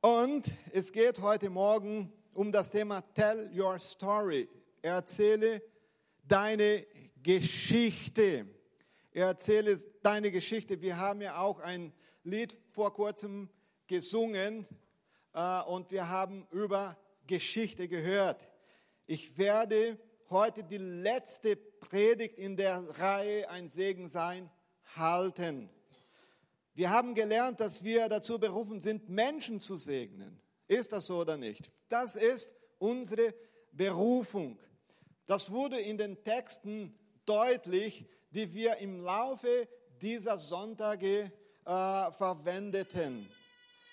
Und es geht heute Morgen um das Thema Tell Your Story. Erzähle deine Geschichte. Erzähle deine Geschichte. Wir haben ja auch ein Lied vor kurzem gesungen äh, und wir haben über Geschichte gehört. Ich werde heute die letzte Predigt in der Reihe Ein Segen sein halten. Wir haben gelernt, dass wir dazu berufen sind, Menschen zu segnen. Ist das so oder nicht? Das ist unsere Berufung. Das wurde in den Texten deutlich, die wir im Laufe dieser Sonntage äh, verwendeten.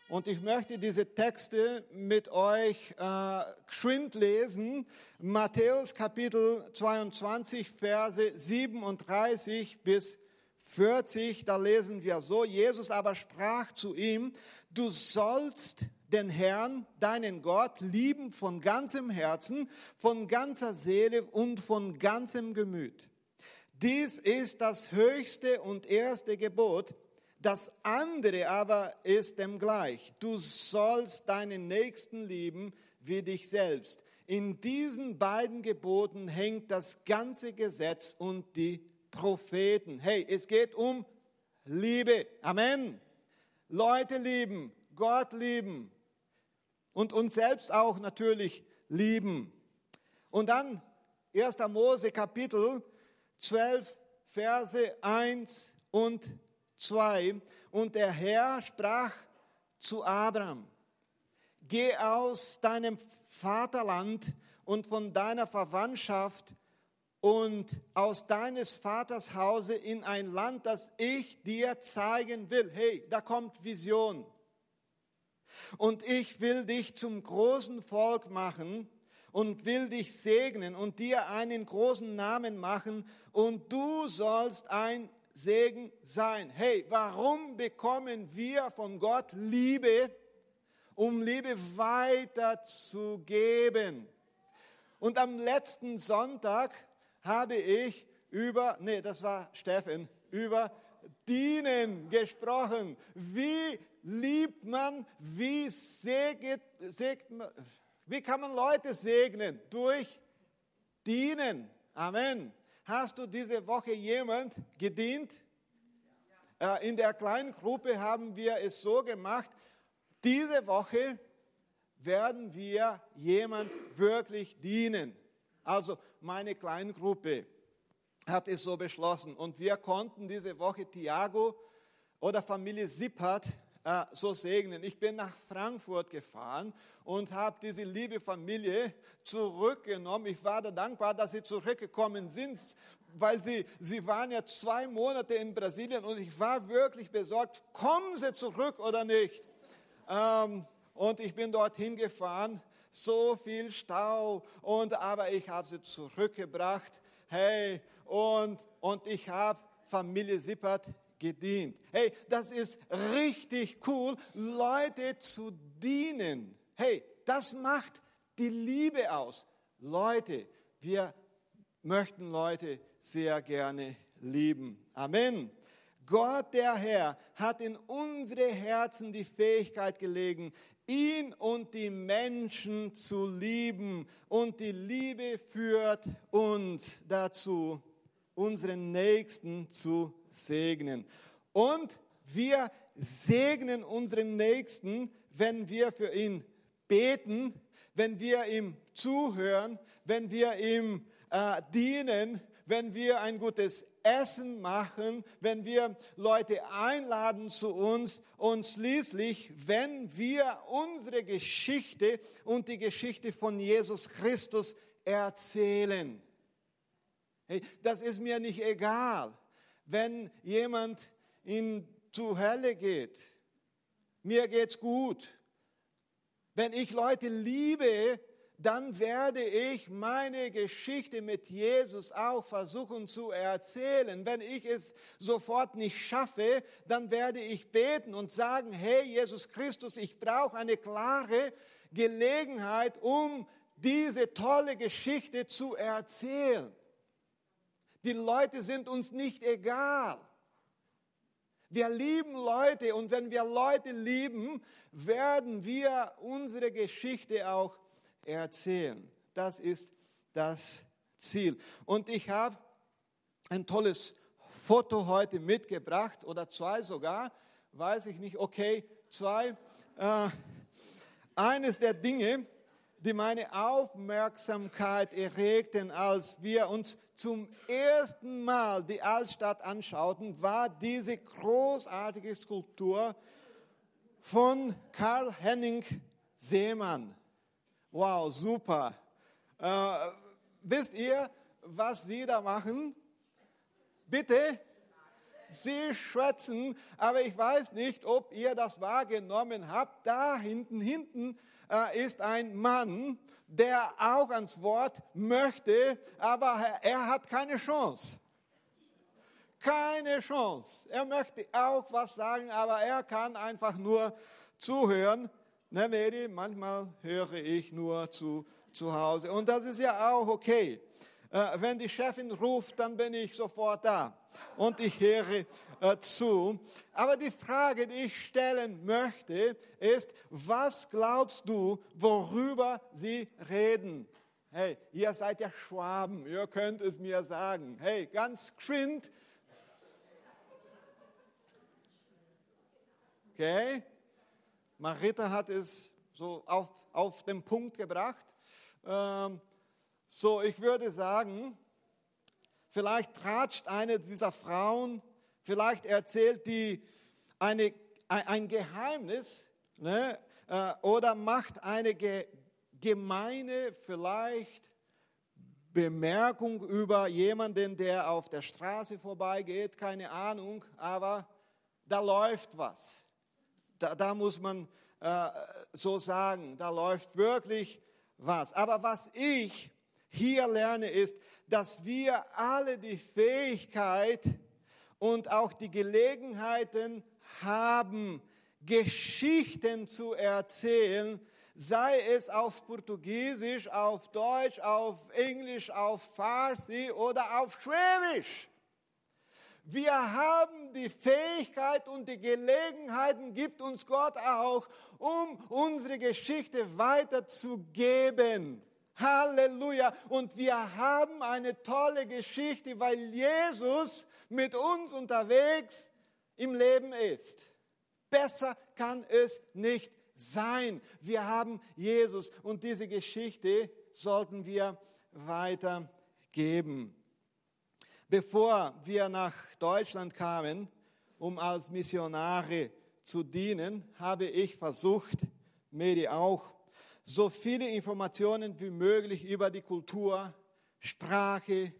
Und ich möchte diese Texte mit euch äh, geschwind lesen. Matthäus Kapitel 22, Verse 37 bis 40, da lesen wir so, Jesus aber sprach zu ihm, du sollst den Herrn, deinen Gott, lieben von ganzem Herzen, von ganzer Seele und von ganzem Gemüt. Dies ist das höchste und erste Gebot. Das andere aber ist dem gleich. Du sollst deinen Nächsten lieben wie dich selbst. In diesen beiden Geboten hängt das ganze Gesetz und die Propheten. Hey, es geht um Liebe. Amen. Leute lieben, Gott lieben und uns selbst auch natürlich lieben. Und dann 1. Mose Kapitel 12, Verse 1 und 2. Und der Herr sprach zu Abraham, geh aus deinem Vaterland und von deiner Verwandtschaft und aus deines Vaters Hause in ein Land, das ich dir zeigen will. Hey, da kommt Vision. Und ich will dich zum großen Volk machen und will dich segnen und dir einen großen Namen machen und du sollst ein Segen sein. Hey, warum bekommen wir von Gott Liebe, um Liebe weiterzugeben? Und am letzten Sonntag habe ich über, nee, das war Steffen, über Dienen gesprochen. Wie liebt man, wie segnet, segnet wie kann man Leute segnen? Durch Dienen. Amen. Hast du diese Woche jemand gedient? Äh, in der kleinen Gruppe haben wir es so gemacht, diese Woche werden wir jemand wirklich dienen. Also meine Kleingruppe hat es so beschlossen und wir konnten diese Woche Thiago oder Familie Sippert äh, so segnen. Ich bin nach Frankfurt gefahren und habe diese liebe Familie zurückgenommen. Ich war da dankbar, dass sie zurückgekommen sind, weil sie, sie waren ja zwei Monate in Brasilien und ich war wirklich besorgt, kommen sie zurück oder nicht? Ähm, und ich bin dorthin gefahren, so viel Stau, und aber ich habe sie zurückgebracht. Hey, und, und ich habe Familie Sippert gedient. Hey, das ist richtig cool, Leute zu dienen. Hey, das macht die Liebe aus. Leute, wir möchten Leute sehr gerne lieben. Amen. Gott der Herr hat in unsere Herzen die Fähigkeit gelegen, ihn und die Menschen zu lieben. Und die Liebe führt uns dazu, unseren Nächsten zu segnen. Und wir segnen unseren Nächsten, wenn wir für ihn beten, wenn wir ihm zuhören, wenn wir ihm äh, dienen, wenn wir ein gutes Essen machen, wenn wir Leute einladen zu uns und schließlich, wenn wir unsere Geschichte und die Geschichte von Jesus Christus erzählen. Das ist mir nicht egal, wenn jemand in zu Hölle geht. Mir geht's gut. Wenn ich Leute liebe, dann werde ich meine Geschichte mit Jesus auch versuchen zu erzählen. Wenn ich es sofort nicht schaffe, dann werde ich beten und sagen, hey Jesus Christus, ich brauche eine klare Gelegenheit, um diese tolle Geschichte zu erzählen. Die Leute sind uns nicht egal. Wir lieben Leute und wenn wir Leute lieben, werden wir unsere Geschichte auch erzählen. Das ist das Ziel. Und ich habe ein tolles Foto heute mitgebracht oder zwei sogar, weiß ich nicht, okay, zwei. Äh, eines der Dinge, die meine Aufmerksamkeit erregten, als wir uns zum ersten Mal die Altstadt anschauten, war diese großartige Skulptur von Karl Henning Seemann. Wow, super. Äh, wisst ihr, was Sie da machen? Bitte? Sie schwätzen, aber ich weiß nicht, ob ihr das wahrgenommen habt. Da hinten, hinten äh, ist ein Mann, der auch ans Wort möchte, aber er hat keine Chance. Keine Chance. Er möchte auch was sagen, aber er kann einfach nur zuhören. Ne, Mary, manchmal höre ich nur zu, zu Hause. Und das ist ja auch okay. Äh, wenn die Chefin ruft, dann bin ich sofort da und ich höre äh, zu. Aber die Frage, die ich stellen möchte, ist, was glaubst du, worüber sie reden? Hey, ihr seid ja Schwaben, ihr könnt es mir sagen. Hey, ganz geschwind. Okay, Marita hat es so auf, auf den Punkt gebracht. Ähm, so, ich würde sagen, Vielleicht tratscht eine dieser Frauen, vielleicht erzählt die eine, ein Geheimnis ne, äh, oder macht eine gemeine, vielleicht Bemerkung über jemanden, der auf der Straße vorbeigeht, keine Ahnung, aber da läuft was. Da, da muss man äh, so sagen, da läuft wirklich was. Aber was ich hier lerne, ist, dass wir alle die Fähigkeit und auch die Gelegenheiten haben, Geschichten zu erzählen, sei es auf Portugiesisch, auf Deutsch, auf Englisch, auf Farsi oder auf Schwäbisch. Wir haben die Fähigkeit und die Gelegenheiten gibt uns Gott auch, um unsere Geschichte weiterzugeben. Halleluja. Und wir haben eine tolle Geschichte, weil Jesus mit uns unterwegs im Leben ist. Besser kann es nicht sein. Wir haben Jesus und diese Geschichte sollten wir weitergeben. Bevor wir nach Deutschland kamen, um als Missionare zu dienen, habe ich versucht, Mary auch, so viele Informationen wie möglich über die Kultur, Sprache,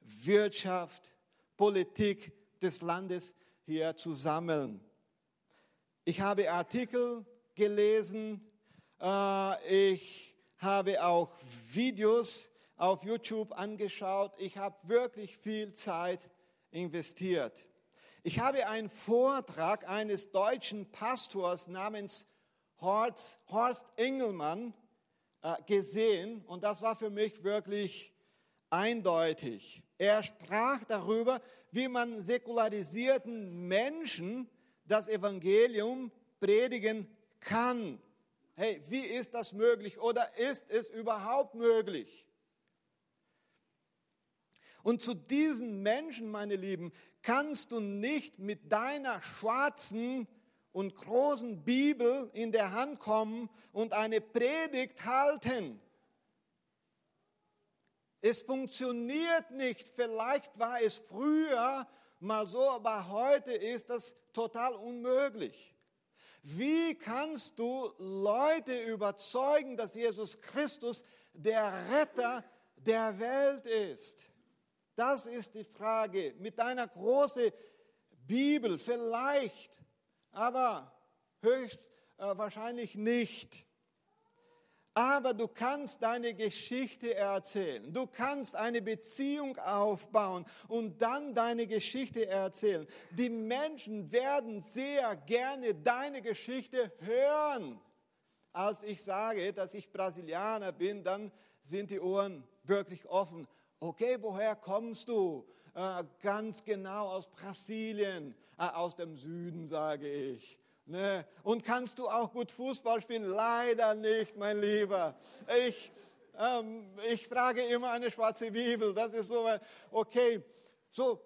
Wirtschaft, Politik des Landes hier zu sammeln. Ich habe Artikel gelesen, äh, ich habe auch Videos auf YouTube angeschaut. Ich habe wirklich viel Zeit investiert. Ich habe einen Vortrag eines deutschen Pastors namens Horst, Horst Engelmann äh, gesehen und das war für mich wirklich eindeutig. Er sprach darüber, wie man säkularisierten Menschen das Evangelium predigen kann. Hey, wie ist das möglich oder ist es überhaupt möglich? Und zu diesen Menschen, meine Lieben, kannst du nicht mit deiner schwarzen und großen Bibel in der Hand kommen und eine Predigt halten. Es funktioniert nicht. Vielleicht war es früher mal so, aber heute ist das total unmöglich. Wie kannst du Leute überzeugen, dass Jesus Christus der Retter der Welt ist? Das ist die Frage. Mit deiner großen Bibel vielleicht aber höchst äh, nicht. Aber du kannst deine Geschichte erzählen. Du kannst eine Beziehung aufbauen und dann deine Geschichte erzählen. Die Menschen werden sehr gerne deine Geschichte hören. Als ich sage, dass ich Brasilianer bin, dann sind die Ohren wirklich offen. Okay, woher kommst du? äh, ganz genau aus Brasilien, äh, aus dem Süden sage ich. Ne? Und kannst du auch gut Fußball spielen? Leider nicht, mein Lieber. Ich, ähm, ich trage immer eine schwarze Bibel. Das ist so, okay. So,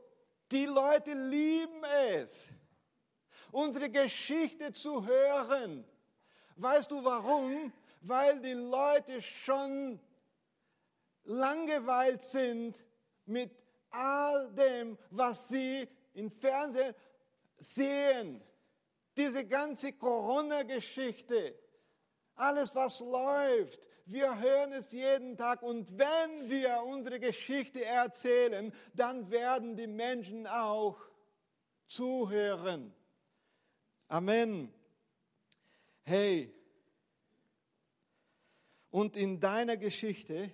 die Leute lieben es, unsere Geschichte zu hören. Weißt du warum? Weil die Leute schon langweilt sind mit all dem, was sie im Fernsehen sehen. Diese ganze Corona-Geschichte, alles was läuft, wir hören es jeden Tag und wenn wir unsere Geschichte erzählen, dann werden die Menschen auch zuhören. Amen. Hey, und in deiner Geschichte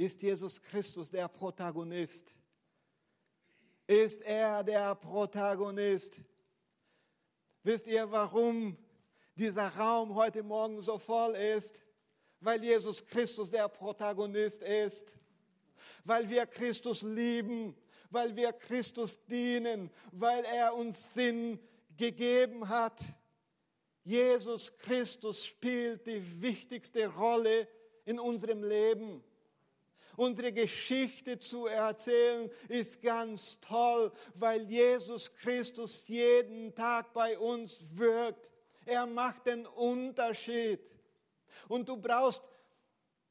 ist Jesus Christus der Protagonist. Ist er der Protagonist? Wisst ihr, warum dieser Raum heute Morgen so voll ist? Weil Jesus Christus der Protagonist ist. Weil wir Christus lieben. Weil wir Christus dienen. Weil er uns Sinn gegeben hat. Jesus Christus spielt die wichtigste Rolle in unserem Leben. Unsere Geschichte zu erzählen ist ganz toll, weil Jesus Christus jeden Tag bei uns wirkt. Er macht den Unterschied. Und du brauchst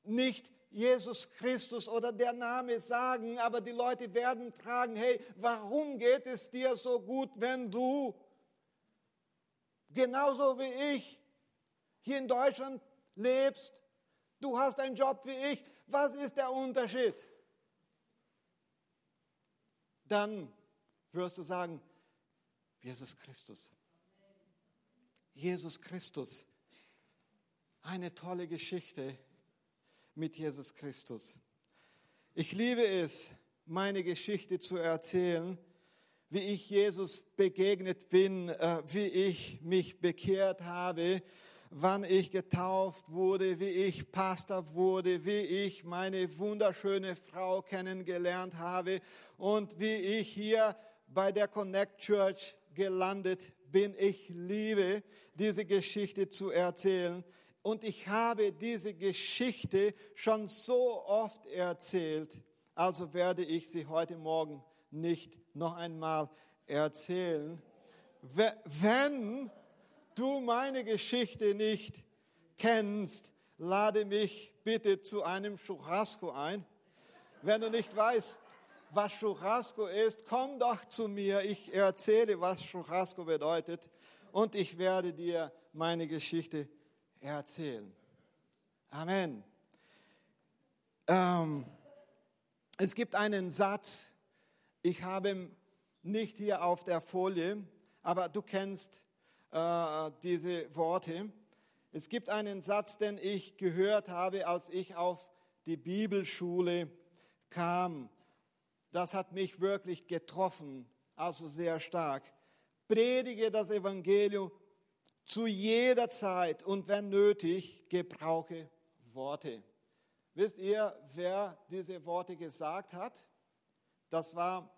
nicht Jesus Christus oder der Name sagen, aber die Leute werden fragen, hey, warum geht es dir so gut, wenn du genauso wie ich hier in Deutschland lebst, du hast einen Job wie ich, was ist der Unterschied? Dann wirst du sagen, Jesus Christus. Jesus Christus. Eine tolle Geschichte mit Jesus Christus. Ich liebe es, meine Geschichte zu erzählen wie ich Jesus begegnet bin, äh, wie ich mich bekehrt habe, wann ich getauft wurde, wie ich Pastor wurde, wie ich meine wunderschöne Frau kennengelernt habe und wie ich hier bei der Connect Church gelandet bin. Ich liebe diese Geschichte zu erzählen. Und ich habe diese Geschichte schon so oft erzählt, also werde ich sie heute Morgen nicht noch einmal erzählen. Wenn du meine Geschichte nicht kennst, lade mich bitte zu einem Churrasco ein. Wenn du nicht weißt, was Churrasco ist, komm doch zu mir. Ich erzähle, was Churrasco bedeutet und ich werde dir meine Geschichte erzählen. Amen. Ähm, es gibt einen Satz, ich habe nicht hier auf der Folie, aber du kennst äh, diese Worte. Es gibt einen Satz, den ich gehört habe, als ich auf die Bibelschule kam. Das hat mich wirklich getroffen, also sehr stark. Predige das Evangelium zu jeder Zeit und wenn nötig, gebrauche Worte. Wisst ihr, wer diese Worte gesagt hat? Das war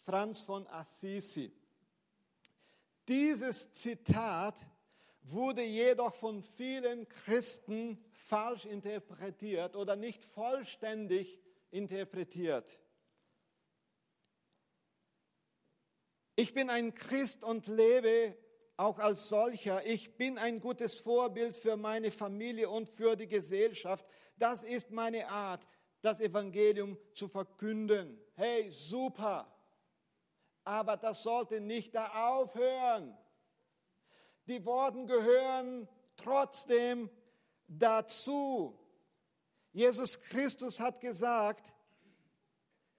Franz von Assisi. Dieses Zitat wurde jedoch von vielen Christen falsch interpretiert oder nicht vollständig interpretiert. Ich bin ein Christ und lebe auch als solcher. Ich bin ein gutes Vorbild für meine Familie und für die Gesellschaft. Das ist meine Art das Evangelium zu verkünden. Hey, super. Aber das sollte nicht da aufhören. Die Worte gehören trotzdem dazu. Jesus Christus hat gesagt,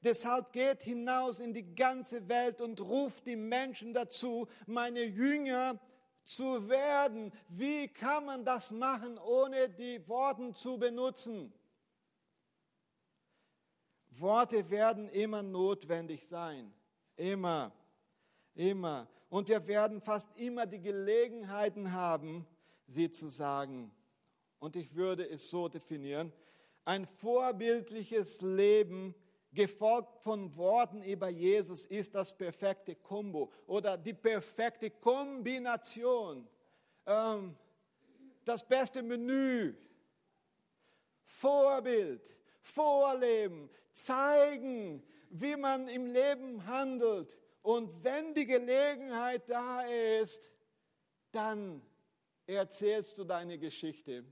deshalb geht hinaus in die ganze Welt und ruft die Menschen dazu, meine Jünger zu werden. Wie kann man das machen, ohne die Worte zu benutzen? Worte werden immer notwendig sein. Immer. Immer. Und wir werden fast immer die Gelegenheiten haben, sie zu sagen. Und ich würde es so definieren. Ein vorbildliches Leben gefolgt von Worten über Jesus, ist das perfekte Kombo oder die perfekte Kombination. Ähm, das beste Menü, Vorbild, Vorleben, zeigen, wie man im Leben handelt. Und wenn die Gelegenheit da ist, dann erzählst du deine Geschichte.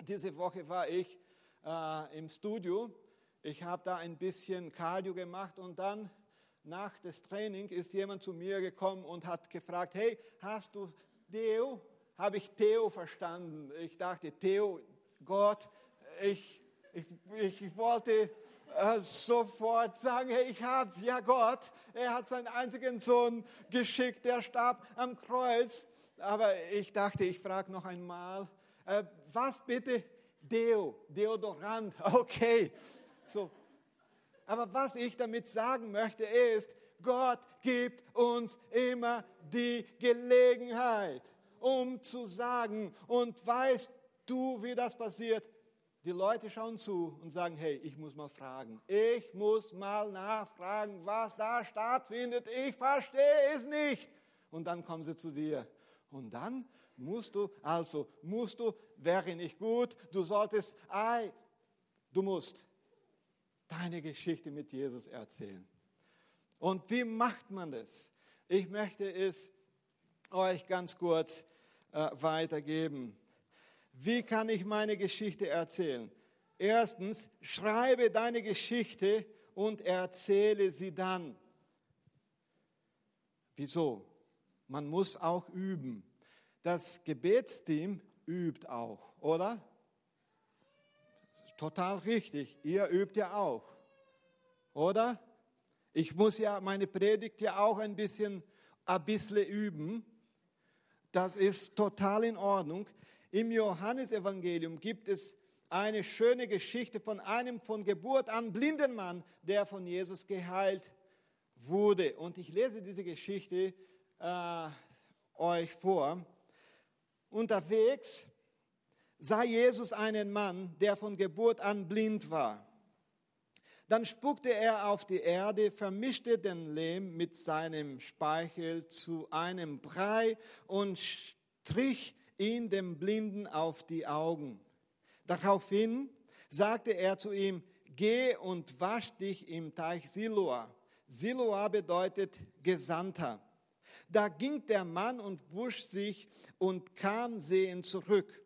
Diese Woche war ich äh, im Studio. Ich habe da ein bisschen Cardio gemacht und dann nach des Training ist jemand zu mir gekommen und hat gefragt, hey, hast du Theo? Habe ich Theo verstanden? Ich dachte, Theo, Gott, ich, ich, ich wollte äh, sofort sagen, ich habe ja Gott. Er hat seinen einzigen Sohn geschickt, der starb am Kreuz. Aber ich dachte, ich frage noch einmal, äh, was bitte? Deo, Deodorant, okay. So. Aber was ich damit sagen möchte ist, Gott gibt uns immer die Gelegenheit, um zu sagen, und weißt du, wie das passiert? Die Leute schauen zu und sagen, hey, ich muss mal fragen. Ich muss mal nachfragen, was da stattfindet. Ich verstehe es nicht. Und dann kommen sie zu dir. Und dann musst du, also musst du, wäre nicht gut, du solltest, ei, du musst deine Geschichte mit Jesus erzählen. Und wie macht man das? Ich möchte es euch ganz kurz äh, weitergeben. Wie kann ich meine Geschichte erzählen? Erstens, schreibe deine Geschichte und erzähle sie dann. Wieso? Man muss auch üben. Das Gebetsteam übt auch, oder? Total richtig. Ihr übt ja auch, oder? Ich muss ja meine Predigt ja auch ein bisschen, ein bisschen üben. Das ist total in Ordnung. Im Johannesevangelium gibt es eine schöne Geschichte von einem von Geburt an blinden Mann, der von Jesus geheilt wurde. Und ich lese diese Geschichte äh, euch vor. Unterwegs sah Jesus einen Mann, der von Geburt an blind war. Dann spuckte er auf die Erde, vermischte den Lehm mit seinem Speichel zu einem Brei und strich ihn dem Blinden auf die Augen. Daraufhin sagte er zu ihm, geh und wasch dich im Teich Siloa. Siloa bedeutet Gesandter. Da ging der Mann und wusch sich und kam sehend zurück.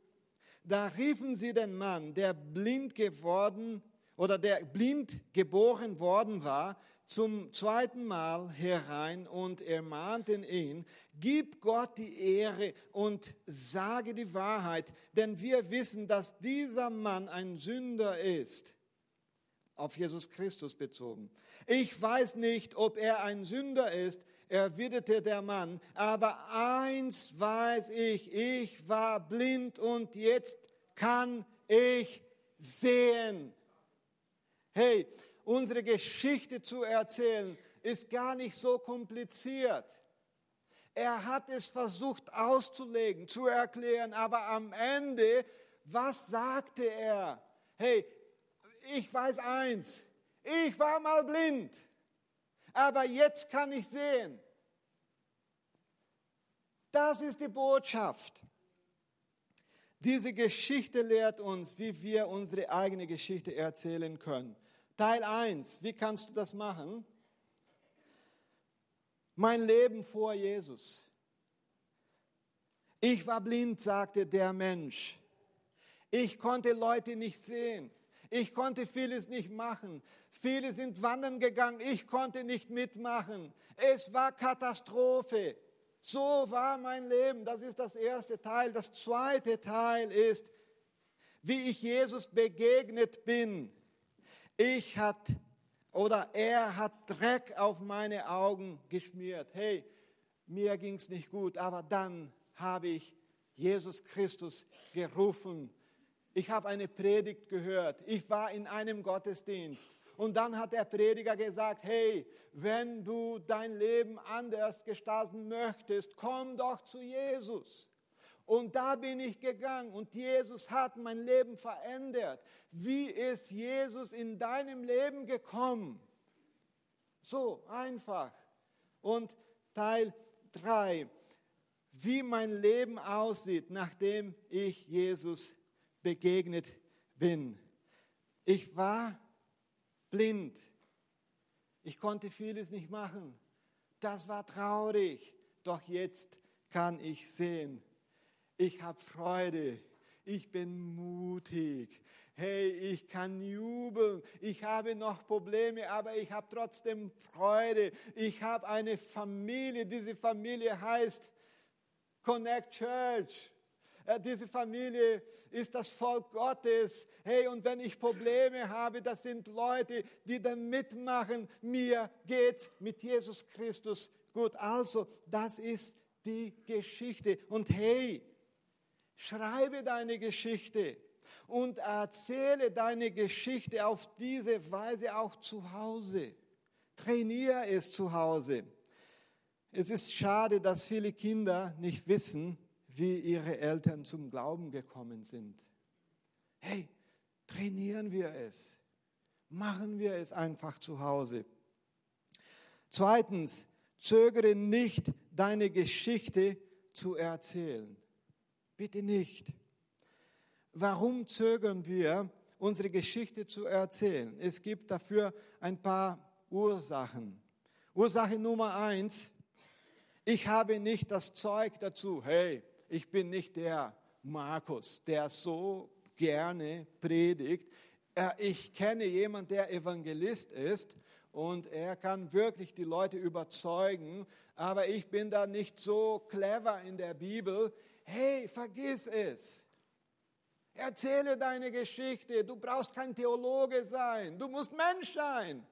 Da riefen sie den Mann, der blind geworden oder der blind geboren worden war, zum zweiten Mal herein und ermahnten ihn, gib Gott die Ehre und sage die Wahrheit, denn wir wissen, dass dieser Mann ein Sünder ist. Auf Jesus Christus bezogen. Ich weiß nicht, ob er ein Sünder ist, erwiderte der Mann, aber eins weiß ich, ich war blind und jetzt kann ich sehen. Hey, unsere Geschichte zu erzählen, ist gar nicht so kompliziert. Er hat es versucht auszulegen, zu erklären, aber am Ende, was sagte er? Hey, ich weiß eins, ich war mal blind, aber jetzt kann ich sehen. Das ist die Botschaft. Diese Geschichte lehrt uns, wie wir unsere eigene Geschichte erzählen können. Teil 1, wie kannst du das machen? Mein Leben vor Jesus. Ich war blind, sagte der Mensch. Ich konnte Leute nicht sehen. Ich konnte vieles nicht machen. Viele sind wandern gegangen. Ich konnte nicht mitmachen. Es war Katastrophe. So war mein Leben. Das ist das erste Teil. Das zweite Teil ist, wie ich Jesus begegnet bin. Ich hat oder er hat Dreck auf meine Augen geschmiert. Hey, mir ging es nicht gut, aber dann habe ich Jesus Christus gerufen. Ich habe eine Predigt gehört. Ich war in einem Gottesdienst. Und dann hat der Prediger gesagt, hey, wenn du dein Leben anders gestalten möchtest, komm doch zu Jesus. Und da bin ich gegangen und Jesus hat mein Leben verändert. Wie ist Jesus in deinem Leben gekommen? So einfach. Und Teil 3, wie mein Leben aussieht, nachdem ich Jesus begegnet bin. Ich war blind. Ich konnte vieles nicht machen. Das war traurig. Doch jetzt kann ich sehen. Ich habe Freude. Ich bin mutig. Hey, ich kann jubeln. Ich habe noch Probleme, aber ich habe trotzdem Freude. Ich habe eine Familie. Diese Familie heißt Connect Church. Äh, diese Familie ist das Volk Gottes. Hey, und wenn ich Probleme habe, das sind Leute, die da mitmachen. Mir geht's mit Jesus Christus gut. Also, das ist die Geschichte. Und hey, schreibe deine Geschichte und erzähle deine Geschichte auf diese Weise auch zu Hause. Trainiere es zu Hause. Es ist schade, dass viele Kinder nicht wissen, wie ihre Eltern zum Glauben gekommen sind. Hey, trainieren wir es. Machen wir es einfach zu Hause. Zweitens, zögere nicht, deine Geschichte zu erzählen. Bitte nicht. Warum zögern wir, unsere Geschichte zu erzählen? Es gibt dafür ein paar Ursachen. Ursache Nummer eins, ich habe nicht das Zeug dazu. Hey, ich bin nicht der Markus, der so gerne predigt. Ich kenne jemanden, der Evangelist ist und er kann wirklich die Leute überzeugen, aber ich bin da nicht so clever in der Bibel. Hey, vergiss es. Erzähle deine Geschichte. Du brauchst kein Theologe sein. Du musst Mensch sein.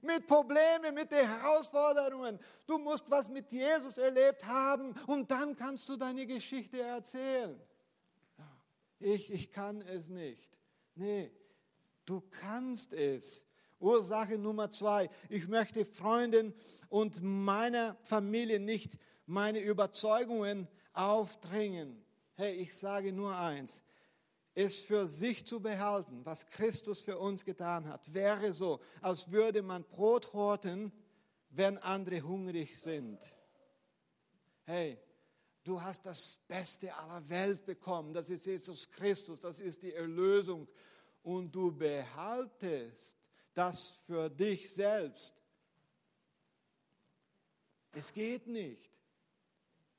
Mit Problemen, mit den Herausforderungen. Du musst was mit Jesus erlebt haben und dann kannst du deine Geschichte erzählen. Ich, ich kann es nicht. Nee, du kannst es. Ursache Nummer zwei. Ich möchte Freunden und meiner Familie nicht meine Überzeugungen aufdrängen. Hey, ich sage nur eins. Es für sich zu behalten, was Christus für uns getan hat, wäre so, als würde man Brot horten, wenn andere hungrig sind. Hey, du hast das Beste aller Welt bekommen. Das ist Jesus Christus, das ist die Erlösung. Und du behaltest das für dich selbst. Es geht nicht.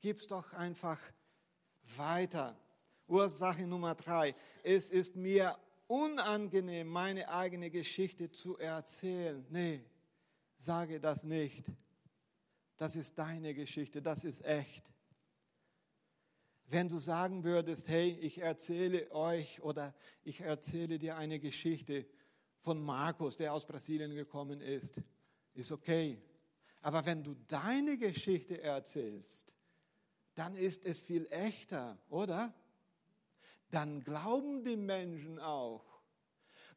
Gib's doch einfach weiter. Ursache Nummer drei. Es ist mir unangenehm, meine eigene Geschichte zu erzählen. Nee, sage das nicht. Das ist deine Geschichte, das ist echt. Wenn du sagen würdest, hey, ich erzähle euch oder ich erzähle dir eine Geschichte von Markus, der aus Brasilien gekommen ist, ist okay. Aber wenn du deine Geschichte erzählst, dann ist es viel echter, oder? Dann glauben die Menschen auch.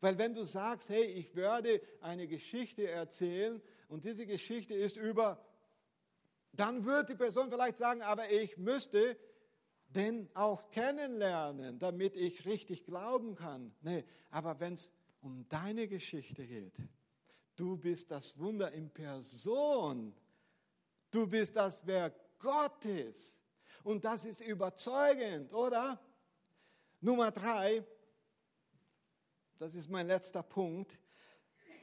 Weil wenn du sagst, hey, ich werde eine Geschichte erzählen und diese Geschichte ist über, dann wird die Person vielleicht sagen, aber ich müsste den auch kennenlernen, damit ich richtig glauben kann. Nee, aber wenn es um deine Geschichte geht, du bist das Wunder in Person. Du bist das Werk Gottes. Und das ist überzeugend, oder? Nummer drei, das ist mein letzter Punkt.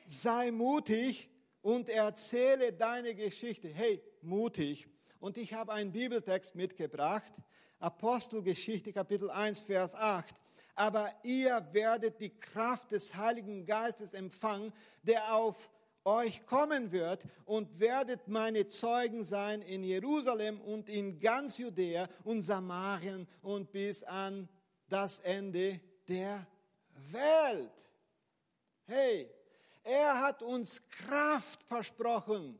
Sei mutig und erzähle deine Geschichte. Hey, mutig. Und ich habe einen Bibeltext mitgebracht. Apostelgeschichte Kapitel 1, Vers 8. Aber ihr werdet die Kraft des Heiligen Geistes empfangen, der auf euch kommen wird und werdet meine Zeugen sein in Jerusalem und in ganz Judäa und Samarien und bis an das Ende der Welt. Hey, er hat uns Kraft versprochen.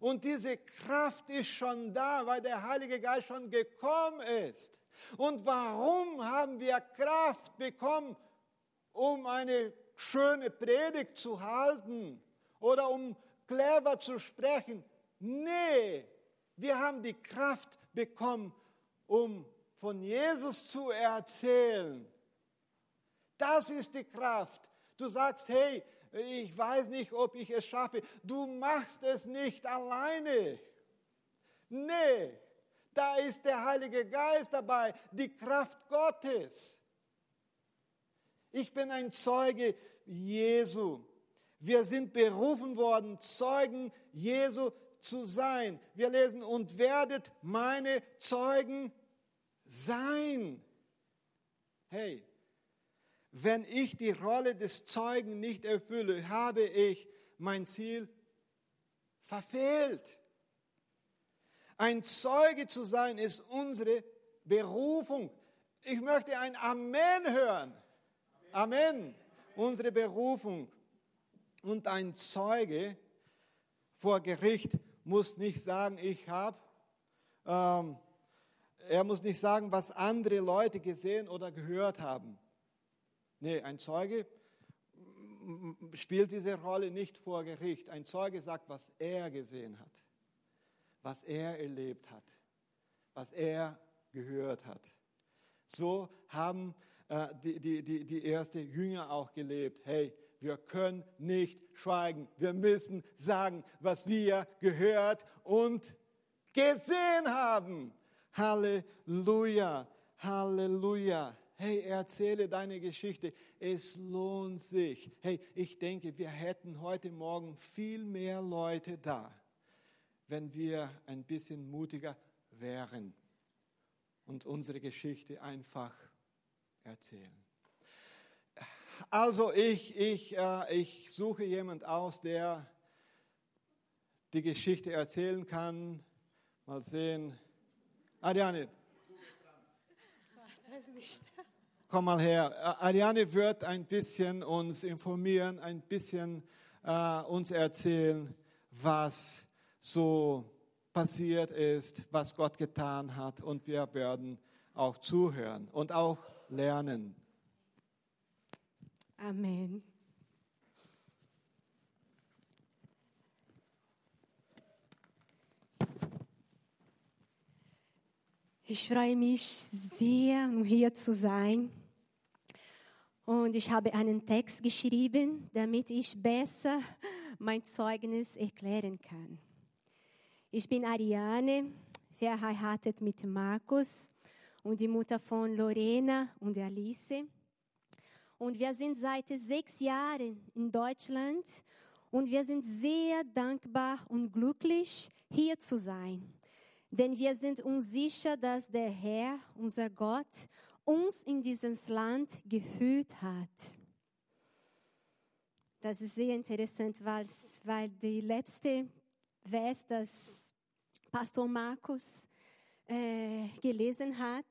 Und diese Kraft ist schon da, weil der Heilige Geist schon gekommen ist. Und warum haben wir Kraft bekommen, um eine schöne Predigt zu halten oder um clever zu sprechen? Nee, wir haben die Kraft bekommen, um von Jesus zu erzählen. Das ist die Kraft. Du sagst, hey, ich weiß nicht, ob ich es schaffe. Du machst es nicht alleine. Nee, da ist der Heilige Geist dabei, die Kraft Gottes. Ich bin ein Zeuge Jesu. Wir sind berufen worden, Zeugen Jesu zu sein. Wir lesen, und werdet meine Zeugen sein. Hey, wenn ich die Rolle des Zeugen nicht erfülle, habe ich mein Ziel verfehlt. Ein Zeuge zu sein ist unsere Berufung. Ich möchte ein Amen hören. Amen. Unsere Berufung. Und ein Zeuge vor Gericht muss nicht sagen, ich habe, ähm, er muss nicht sagen, was andere Leute gesehen oder gehört haben. Nee, ein Zeuge spielt diese Rolle nicht vor Gericht. Ein Zeuge sagt, was er gesehen hat, was er erlebt hat, was er gehört hat. So haben äh, die, die, die, die ersten Jünger auch gelebt. Hey, wir können nicht schweigen. Wir müssen sagen, was wir gehört und gesehen haben. Halleluja, Halleluja hey, erzähle deine Geschichte. Es lohnt sich. Hey, ich denke, wir hätten heute Morgen viel mehr Leute da, wenn wir ein bisschen mutiger wären und unsere Geschichte einfach erzählen. Also ich, ich, äh, ich suche jemand aus, der die Geschichte erzählen kann. Mal sehen. Nicht komm mal her. Ariane wird ein bisschen uns informieren, ein bisschen äh, uns erzählen, was so passiert ist, was Gott getan hat. Und wir werden auch zuhören und auch lernen. Amen. Ich freue mich sehr, hier zu sein. Und ich habe einen Text geschrieben, damit ich besser mein Zeugnis erklären kann. Ich bin Ariane, verheiratet mit Markus und die Mutter von Lorena und Alice. Und wir sind seit sechs Jahren in Deutschland und wir sind sehr dankbar und glücklich, hier zu sein. Denn wir sind uns sicher, dass der Herr, unser Gott, uns in dieses Land geführt hat. Das ist sehr interessant, weil, weil die letzte Vers, das Pastor Markus äh, gelesen hat,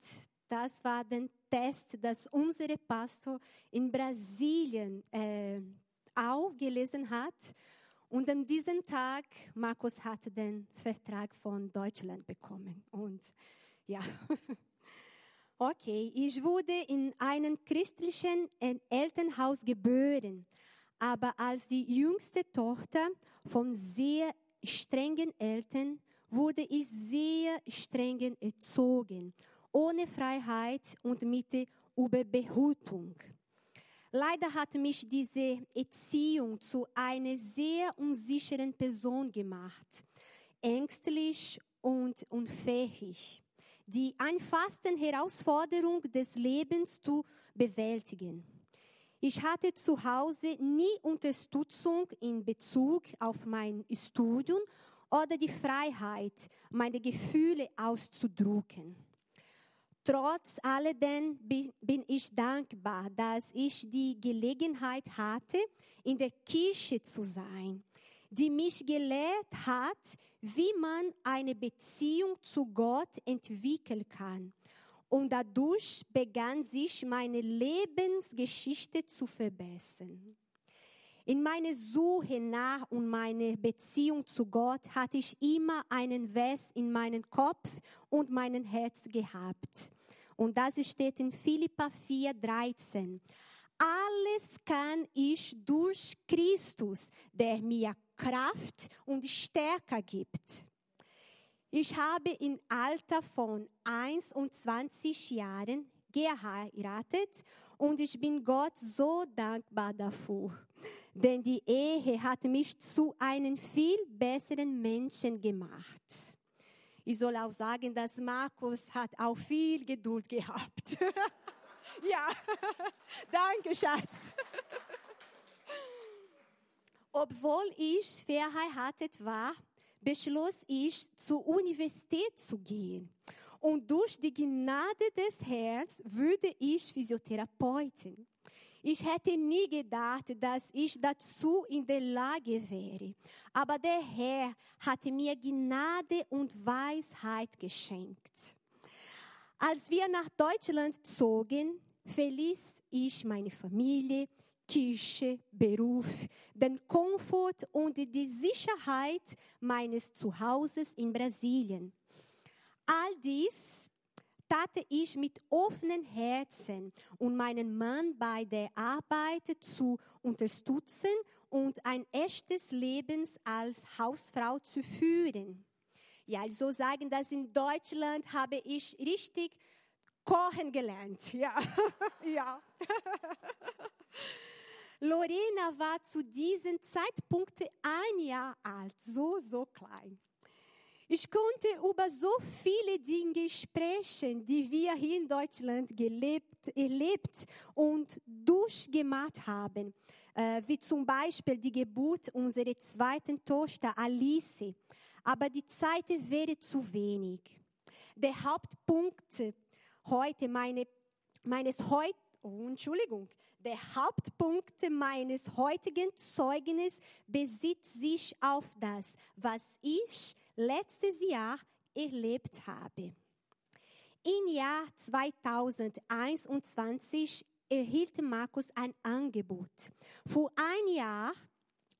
das war der Test, das unser Pastor in Brasilien äh, auch gelesen hat. Und an diesem Tag, Markus hat den Vertrag von Deutschland bekommen. Und ja, Okay, ich wurde in einem christlichen Elternhaus geboren, aber als die jüngste Tochter von sehr strengen Eltern wurde ich sehr streng erzogen, ohne Freiheit und mit Überbehutung. Leider hat mich diese Erziehung zu einer sehr unsicheren Person gemacht, ängstlich und unfähig die einfachsten Herausforderungen des Lebens zu bewältigen. Ich hatte zu Hause nie Unterstützung in Bezug auf mein Studium oder die Freiheit, meine Gefühle auszudrücken. Trotz alledem bin ich dankbar, dass ich die Gelegenheit hatte, in der Kirche zu sein die mich gelehrt hat, wie man eine Beziehung zu Gott entwickeln kann. Und dadurch begann sich meine Lebensgeschichte zu verbessern. In meiner Suche nach und meiner Beziehung zu Gott hatte ich immer einen Vers in meinem Kopf und meinem Herz gehabt. Und das steht in Philippa 4, 13. Alles kann ich durch Christus, der mir Kraft und Stärke gibt. Ich habe im Alter von 21 Jahren geheiratet und ich bin Gott so dankbar dafür. Denn die Ehe hat mich zu einem viel besseren Menschen gemacht. Ich soll auch sagen, dass Markus hat auch viel Geduld gehabt. ja, danke, Schatz. Obwohl ich verheiratet war, beschloss ich, zur Universität zu gehen. Und durch die Gnade des Herrn würde ich Physiotherapeutin. Ich hätte nie gedacht, dass ich dazu in der Lage wäre. Aber der Herr hatte mir Gnade und Weisheit geschenkt. Als wir nach Deutschland zogen, verließ ich meine Familie, Kirche, Beruf, den Komfort und die Sicherheit meines Zuhauses in Brasilien. All dies tat ich mit offenen Herzen und meinen Mann bei der Arbeit zu unterstützen und ein echtes Leben als Hausfrau zu führen. Ja, soll sagen, dass in Deutschland habe ich richtig kochen gelernt. Ja, ja. Lorena war zu diesem Zeitpunkt ein Jahr alt, so, so klein. Ich konnte über so viele Dinge sprechen, die wir hier in Deutschland gelebt, erlebt und durchgemacht haben, äh, wie zum Beispiel die Geburt unserer zweiten Tochter Alice. Aber die Zeit wäre zu wenig. Der Hauptpunkt heute meine, meines heut, oh, Entschuldigung, der Hauptpunkt meines heutigen Zeugnisses besitzt sich auf das, was ich letztes Jahr erlebt habe. Im Jahr 2021 erhielt Markus ein Angebot. Für ein Jahr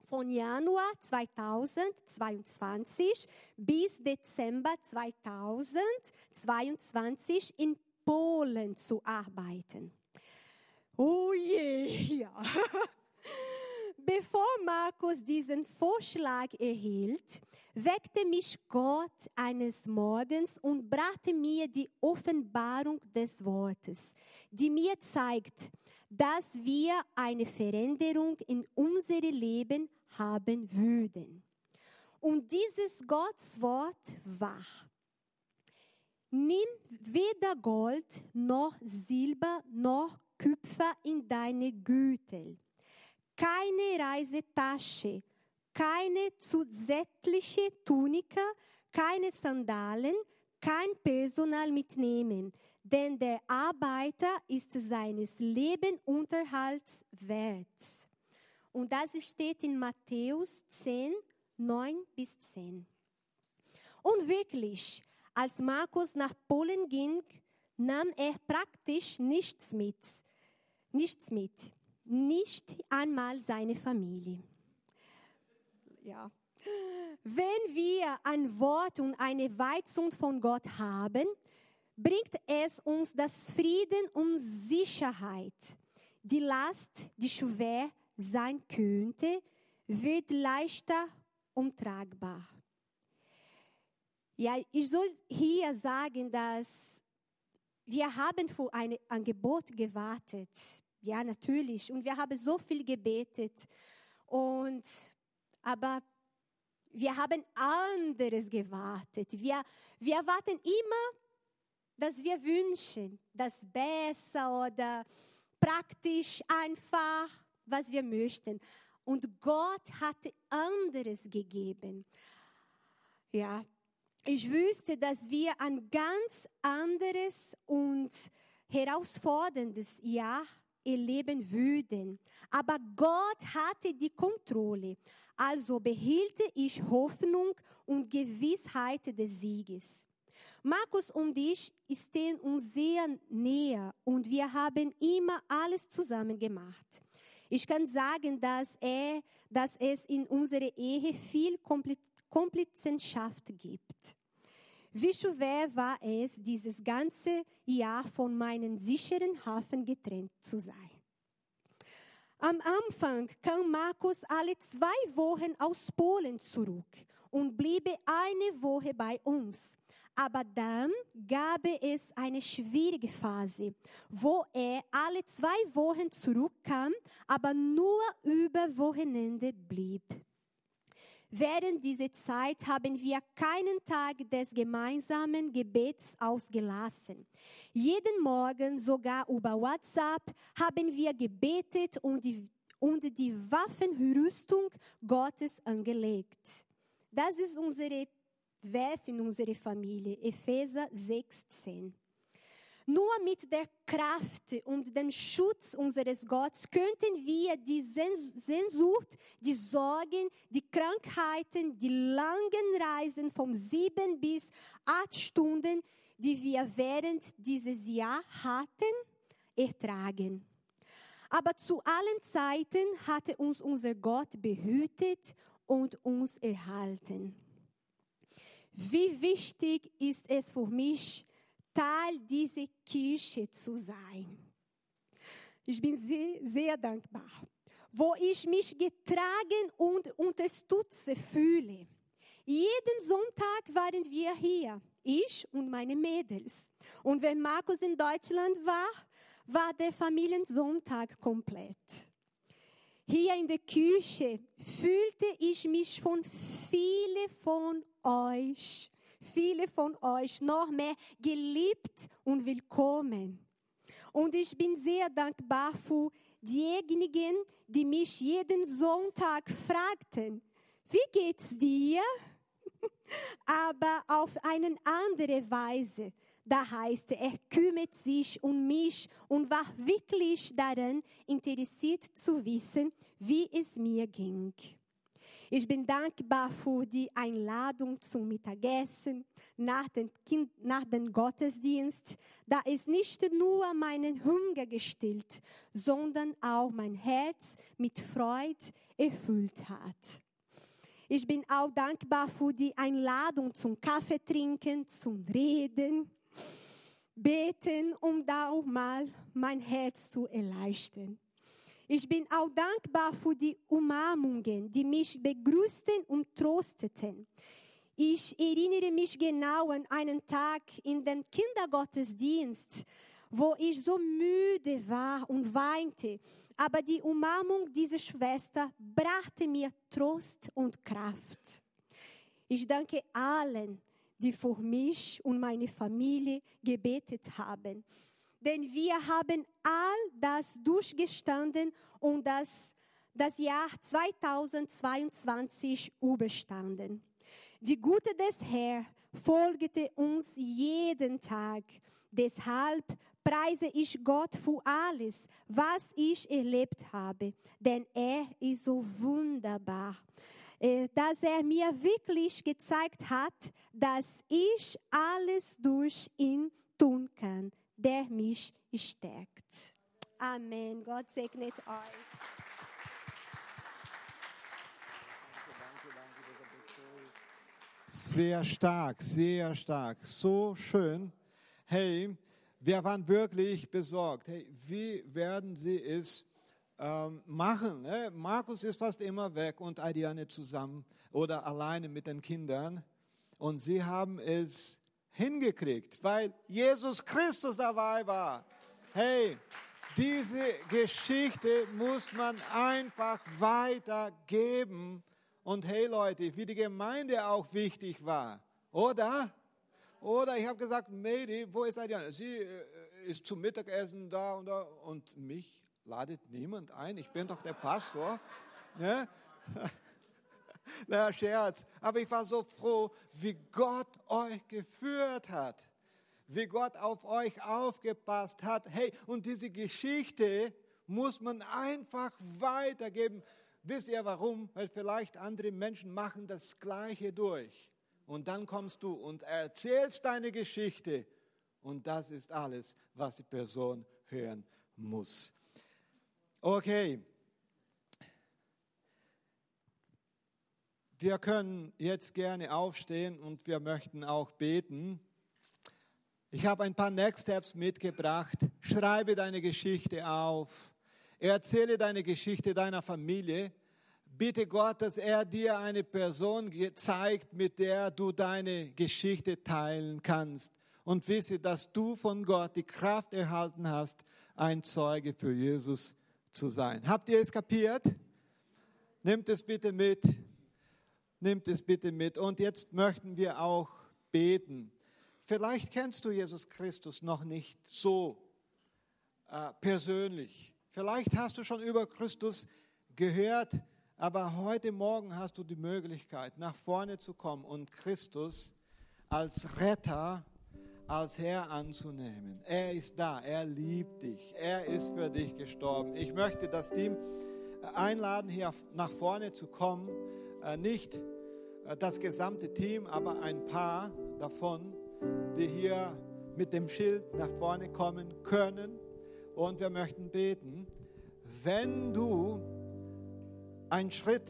von Januar 2022 bis Dezember 2022 in Polen zu arbeiten. Oh je, ja. Bevor Markus diesen Vorschlag erhielt, weckte mich Gott eines Morgens und brachte mir die Offenbarung des Wortes, die mir zeigt, dass wir eine Veränderung in unserem Leben haben würden. Und dieses Gottes Wort war, nimm weder Gold noch Silber noch Kupfer in deine Gürtel keine Reisetasche, keine zusätzliche Tunika, keine Sandalen, kein Personal mitnehmen, denn der Arbeiter ist seines Lebenunterhalts wert. Und das steht in Matthäus 10, 9 bis 10. Und wirklich, als Markus nach Polen ging, nahm er praktisch nichts mit. Nichts mit nicht einmal seine Familie. Ja. Wenn wir ein Wort und eine Weisung von Gott haben, bringt es uns das Frieden und Sicherheit. Die Last, die schwer sein könnte, wird leichter und tragbar. Ja, ich soll hier sagen, dass wir haben für ein Angebot gewartet. Ja, natürlich. Und wir haben so viel gebetet. Und, aber wir haben anderes gewartet. Wir, wir warten immer, dass wir wünschen, das besser oder praktisch einfach, was wir möchten. Und Gott hatte anderes gegeben. Ja, ich wüsste, dass wir ein ganz anderes und herausforderndes Jahr erleben würden. Aber Gott hatte die Kontrolle. Also behielte ich Hoffnung und Gewissheit des Sieges. Markus und ich stehen uns sehr näher und wir haben immer alles zusammen gemacht. Ich kann sagen, dass, er, dass es in unserer Ehe viel Komplizenschaft gibt. Wie schwer war es, dieses ganze Jahr von meinem sicheren Hafen getrennt zu sein. Am Anfang kam Markus alle zwei Wochen aus Polen zurück und bliebe eine Woche bei uns. Aber dann gab es eine schwierige Phase, wo er alle zwei Wochen zurückkam, aber nur über Wochenende blieb. Während dieser Zeit haben wir keinen Tag des gemeinsamen Gebets ausgelassen. Jeden Morgen, sogar über WhatsApp, haben wir gebetet und die, und die Waffenrüstung Gottes angelegt. Das ist unsere Vers in unserer Familie, Epheser 6,10. Nur mit der Kraft und dem Schutz unseres Gottes könnten wir die Sehnsucht, die Sorgen, die Krankheiten, die langen Reisen von sieben bis acht Stunden, die wir während dieses Jahr hatten, ertragen. Aber zu allen Zeiten hatte uns unser Gott behütet und uns erhalten. Wie wichtig ist es für mich, Teil dieser Kirche zu sein. Ich bin sehr, sehr dankbar, wo ich mich getragen und unterstützt fühle. Jeden Sonntag waren wir hier, ich und meine Mädels. Und wenn Markus in Deutschland war, war der Familiensonntag komplett. Hier in der Küche fühlte ich mich von vielen von euch viele von euch noch mehr geliebt und willkommen. Und ich bin sehr dankbar für diejenigen, die mich jeden Sonntag fragten, wie geht's dir? Aber auf eine andere Weise. Da heißt, er kümmert sich um mich und war wirklich daran interessiert zu wissen, wie es mir ging. Ich bin dankbar für die Einladung zum Mittagessen nach dem, kind, nach dem Gottesdienst, da es nicht nur meinen Hunger gestillt, sondern auch mein Herz mit Freude erfüllt hat. Ich bin auch dankbar für die Einladung zum Kaffee trinken, zum Reden, beten, um da auch mal mein Herz zu erleichtern. Ich bin auch dankbar für die Umarmungen, die mich begrüßten und trosteten. Ich erinnere mich genau an einen Tag in den Kindergottesdienst, wo ich so müde war und weinte. Aber die Umarmung dieser Schwester brachte mir Trost und Kraft. Ich danke allen, die für mich und meine Familie gebetet haben denn wir haben all das durchgestanden und das, das Jahr 2022 überstanden. Die Gute des Herrn folgte uns jeden Tag. Deshalb preise ich Gott für alles, was ich erlebt habe, denn er ist so wunderbar, äh, dass er mir wirklich gezeigt hat, dass ich alles durch ihn der mich stärkt. Amen. Gott segnet euch. Sehr stark, sehr stark, so schön. Hey, wir waren wirklich besorgt. Hey, wie werden sie es ähm, machen? Ne? Markus ist fast immer weg und Adiane zusammen oder alleine mit den Kindern. Und sie haben es hingekriegt, weil Jesus Christus dabei war. Hey, diese Geschichte muss man einfach weitergeben. Und hey Leute, wie die Gemeinde auch wichtig war, oder? Oder ich habe gesagt, Mary, wo ist Adriana? Sie äh, ist zum Mittagessen da und da und mich ladet niemand ein. Ich bin doch der Pastor. Ne? Na, Scherz. Aber ich war so froh, wie Gott euch geführt hat. Wie Gott auf euch aufgepasst hat. Hey, und diese Geschichte muss man einfach weitergeben. Wisst ihr warum? Weil vielleicht andere Menschen machen das Gleiche durch. Und dann kommst du und erzählst deine Geschichte. Und das ist alles, was die Person hören muss. Okay. Wir können jetzt gerne aufstehen und wir möchten auch beten. Ich habe ein paar Next Steps mitgebracht. Schreibe deine Geschichte auf. Erzähle deine Geschichte deiner Familie. Bitte Gott, dass er dir eine Person zeigt, mit der du deine Geschichte teilen kannst. Und wisse, dass du von Gott die Kraft erhalten hast, ein Zeuge für Jesus zu sein. Habt ihr es kapiert? Nehmt es bitte mit. Nehmt es bitte mit. Und jetzt möchten wir auch beten. Vielleicht kennst du Jesus Christus noch nicht so äh, persönlich. Vielleicht hast du schon über Christus gehört, aber heute Morgen hast du die Möglichkeit, nach vorne zu kommen und Christus als Retter, als Herr anzunehmen. Er ist da, er liebt dich, er ist für dich gestorben. Ich möchte das Team einladen, hier nach vorne zu kommen. Äh, nicht äh, das gesamte Team, aber ein paar davon, die hier mit dem Schild nach vorne kommen können. Und wir möchten beten, wenn du einen Schritt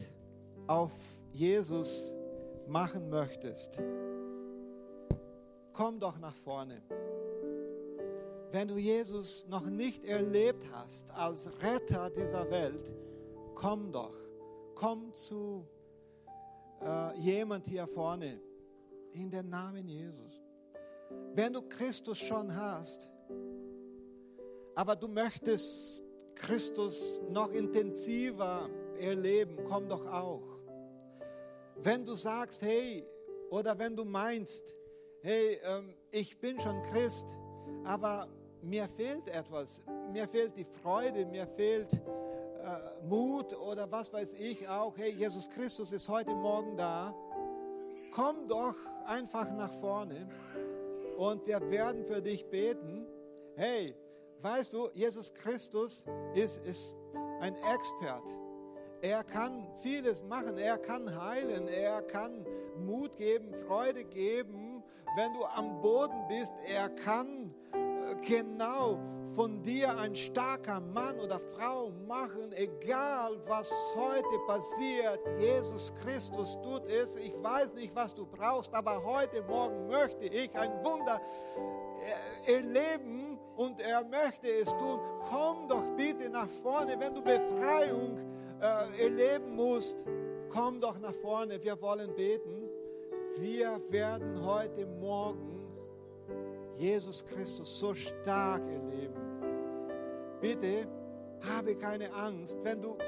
auf Jesus machen möchtest, komm doch nach vorne. Wenn du Jesus noch nicht erlebt hast als Retter dieser Welt, komm doch, komm zu äh, jemand hier vorne in den Namen Jesus. Wenn du Christus schon hast, aber du möchtest Christus noch intensiver erleben, komm doch auch. Wenn du sagst, hey, oder wenn du meinst, hey, ähm, ich bin schon Christ, aber mir fehlt etwas, mir fehlt die Freude, mir fehlt äh, Mut oder was weiß ich auch, hey, Jesus Christus ist heute Morgen da, komm doch einfach nach vorne und wir werden für dich beten. Hey, weißt du, Jesus Christus ist, ist ein Expert er kann vieles machen. Er kann heilen. Er kann Mut geben, Freude geben. Wenn du am Boden bist, er kann äh, genau von dir ein starker Mann oder Frau machen, egal was heute passiert. Jesus Christus tut es. Ich weiß nicht, was du brauchst, aber heute Morgen möchte ich ein Wunder äh, erleben und er möchte es tun. Komm doch bitte nach vorne, wenn du Befreiung äh, erleben musst, komm doch nach vorne. Wir wollen beten. Wir werden heute Morgen Jesus Christus so stark erleben. Bitte habe keine Angst. Wenn du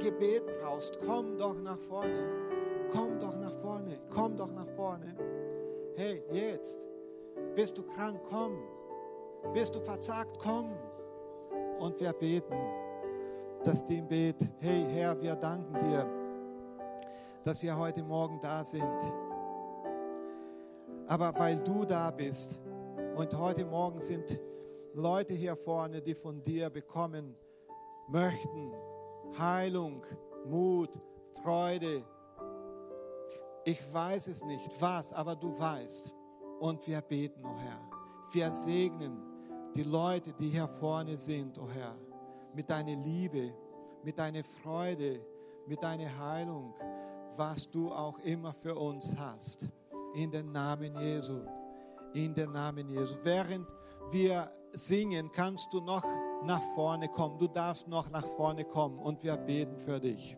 Gebet brauchst, komm doch nach vorne. Komm doch nach vorne. Komm doch nach vorne. Hey, jetzt. Bist du krank? Komm. Bist du verzagt? Komm. Und wir beten das Team betet, hey Herr, wir danken dir, dass wir heute Morgen da sind. Aber weil du da bist und heute Morgen sind Leute hier vorne, die von dir bekommen möchten, Heilung, Mut, Freude. Ich weiß es nicht, was, aber du weißt. Und wir beten, oh Herr. Wir segnen die Leute, die hier vorne sind, oh Herr mit deiner Liebe, mit deiner Freude, mit deiner Heilung, was du auch immer für uns hast. In den Namen Jesu. In den Namen Jesu. Während wir singen, kannst du noch nach vorne kommen. Du darfst noch nach vorne kommen und wir beten für dich.